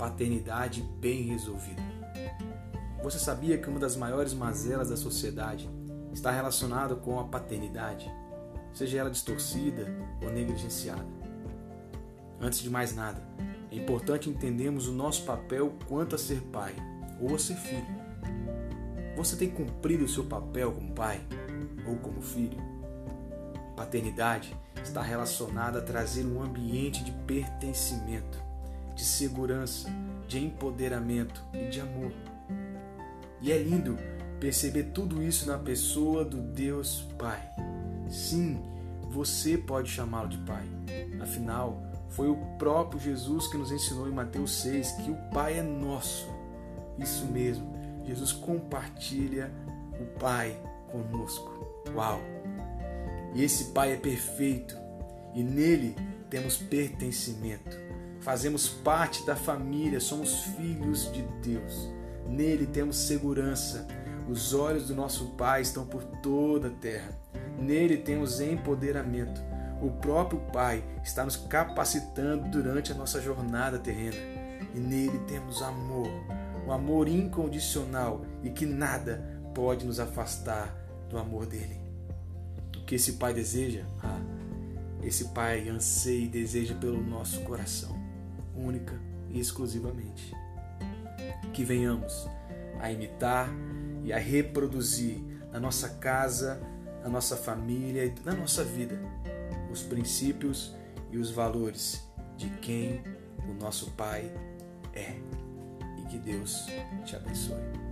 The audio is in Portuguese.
paternidade bem resolvida. Você sabia que uma das maiores mazelas da sociedade está relacionada com a paternidade, seja ela distorcida ou negligenciada? Antes de mais nada, é importante entendermos o nosso papel quanto a ser pai ou a ser filho. Você tem cumprido o seu papel como pai ou como filho? Paternidade está relacionada a trazer um ambiente de pertencimento, de segurança, de empoderamento e de amor. E é lindo perceber tudo isso na pessoa do Deus Pai. Sim, você pode chamá-lo de Pai. Afinal, foi o próprio Jesus que nos ensinou em Mateus 6 que o Pai é nosso. Isso mesmo, Jesus compartilha o Pai conosco. Uau! E esse Pai é perfeito e nele temos pertencimento. Fazemos parte da família, somos filhos de Deus. Nele temos segurança. Os olhos do nosso Pai estão por toda a terra. Nele temos empoderamento. O próprio Pai está nos capacitando durante a nossa jornada terrena. E nele temos amor, um amor incondicional e que nada pode nos afastar do amor dele. O que esse Pai deseja? Ah, esse Pai anseia e deseja pelo nosso coração, única e exclusivamente. Que venhamos a imitar e a reproduzir na nossa casa, na nossa família e na nossa vida os princípios e os valores de quem o nosso Pai é. E que Deus te abençoe.